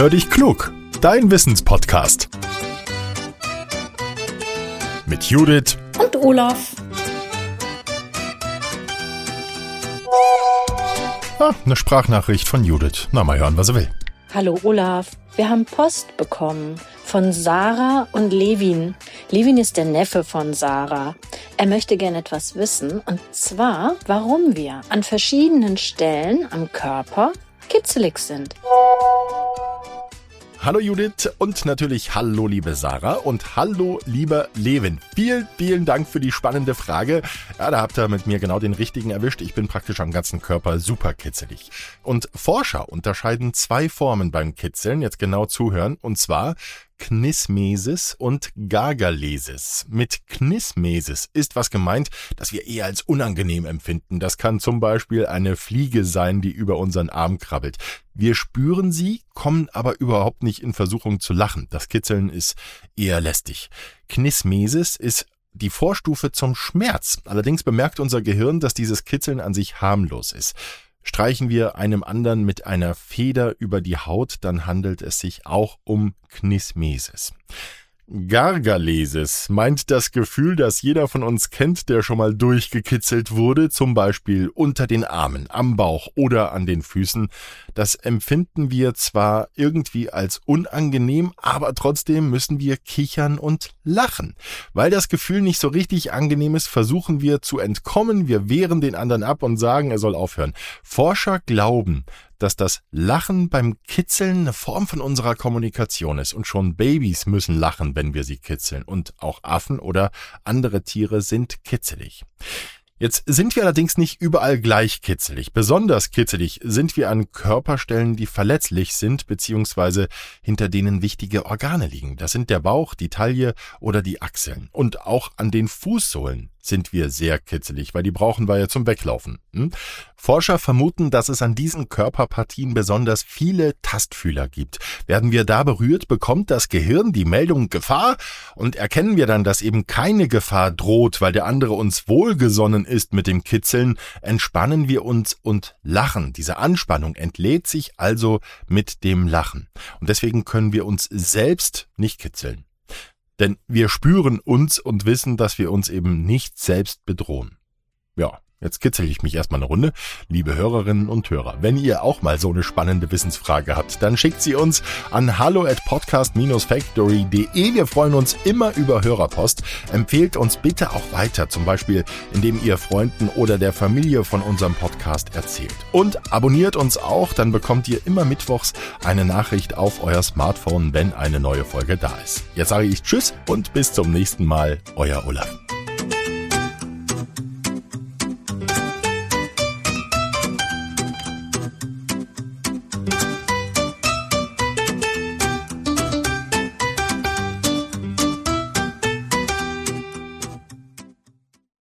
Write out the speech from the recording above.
Hör dich klug, dein Wissenspodcast. Mit Judith und Olaf. Ah, eine Sprachnachricht von Judith. Na, mal hören, was er will. Hallo Olaf, wir haben Post bekommen von Sarah und Levin. Levin ist der Neffe von Sarah. Er möchte gerne etwas wissen, und zwar, warum wir an verschiedenen Stellen am Körper kitzelig sind. Hallo Judith und natürlich hallo liebe Sarah und hallo lieber Levin. Vielen, vielen Dank für die spannende Frage. Ja, da habt ihr mit mir genau den richtigen erwischt. Ich bin praktisch am ganzen Körper super kitzelig. Und Forscher unterscheiden zwei Formen beim Kitzeln, jetzt genau zuhören, und zwar Knismesis und Gargalesis. Mit Knismesis ist was gemeint, das wir eher als unangenehm empfinden. Das kann zum Beispiel eine Fliege sein, die über unseren Arm krabbelt. Wir spüren sie, kommen aber überhaupt nicht in Versuchung zu lachen. Das Kitzeln ist eher lästig. Knismesis ist die Vorstufe zum Schmerz. Allerdings bemerkt unser Gehirn, dass dieses Kitzeln an sich harmlos ist. Streichen wir einem anderen mit einer Feder über die Haut, dann handelt es sich auch um Knismesis. Gargalesis meint das Gefühl, das jeder von uns kennt, der schon mal durchgekitzelt wurde, zum Beispiel unter den Armen, am Bauch oder an den Füßen. Das empfinden wir zwar irgendwie als unangenehm, aber trotzdem müssen wir kichern und lachen. Weil das Gefühl nicht so richtig angenehm ist, versuchen wir zu entkommen, wir wehren den anderen ab und sagen, er soll aufhören. Forscher glauben, dass das Lachen beim Kitzeln eine Form von unserer Kommunikation ist und schon Babys müssen lachen, wenn wir sie kitzeln und auch Affen oder andere Tiere sind kitzelig. Jetzt sind wir allerdings nicht überall gleich kitzelig. Besonders kitzelig sind wir an Körperstellen, die verletzlich sind bzw. hinter denen wichtige Organe liegen. Das sind der Bauch, die Taille oder die Achseln. Und auch an den Fußsohlen sind wir sehr kitzelig, weil die brauchen wir ja zum Weglaufen. Hm? Forscher vermuten, dass es an diesen Körperpartien besonders viele Tastfühler gibt. Werden wir da berührt, bekommt das Gehirn die Meldung Gefahr und erkennen wir dann, dass eben keine Gefahr droht, weil der andere uns wohlgesonnen ist mit dem Kitzeln, entspannen wir uns und lachen. Diese Anspannung entlädt sich also mit dem Lachen. Und deswegen können wir uns selbst nicht kitzeln. Denn wir spüren uns und wissen, dass wir uns eben nicht selbst bedrohen. Ja, Jetzt kitzel ich mich erstmal eine Runde. Liebe Hörerinnen und Hörer, wenn ihr auch mal so eine spannende Wissensfrage habt, dann schickt sie uns an hallo at podcast-factory.de. Wir freuen uns immer über Hörerpost. Empfehlt uns bitte auch weiter, zum Beispiel indem ihr Freunden oder der Familie von unserem Podcast erzählt. Und abonniert uns auch, dann bekommt ihr immer mittwochs eine Nachricht auf euer Smartphone, wenn eine neue Folge da ist. Jetzt sage ich Tschüss und bis zum nächsten Mal, euer Olaf.